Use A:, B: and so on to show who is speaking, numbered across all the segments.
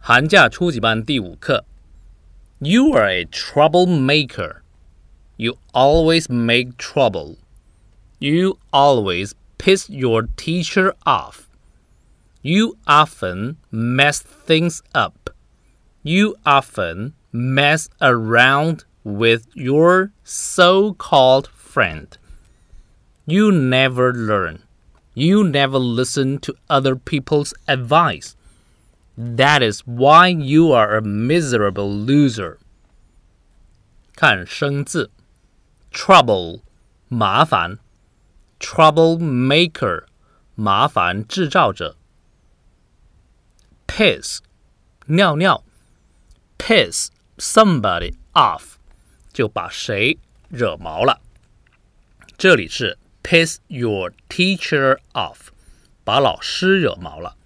A: 寒假初级班第五课。You are a troublemaker. You always make trouble. You always piss your teacher off. You often mess things up. You often mess around with your so called friend. You never learn. You never listen to other people's advice. That is why you are a miserable loser. 看生字，trouble 麻烦，troublemaker 麻烦制造者，piss 尿尿，piss somebody off 就把谁惹毛了。这里是 piss your teacher off，把老师惹毛了。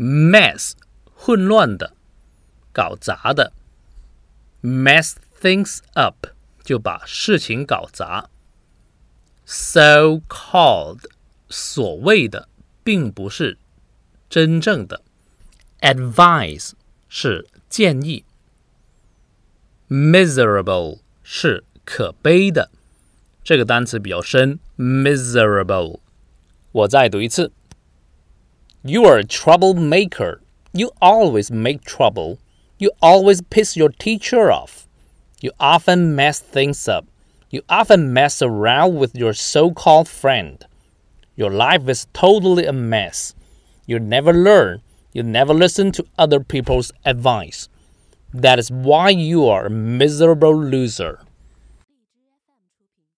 A: Mess 混乱的，搞砸的，mess things up 就把事情搞砸。so called 所谓的，并不是真正的。advice 是建议。miserable 是可悲的。这个单词比较深，miserable。我再读一次。You are a troublemaker. You always make trouble. You always piss your teacher off. You often mess things up. You often mess around with your so called friend. Your life is totally a mess. You never learn. You never listen to other people's advice. That is why you are a miserable loser.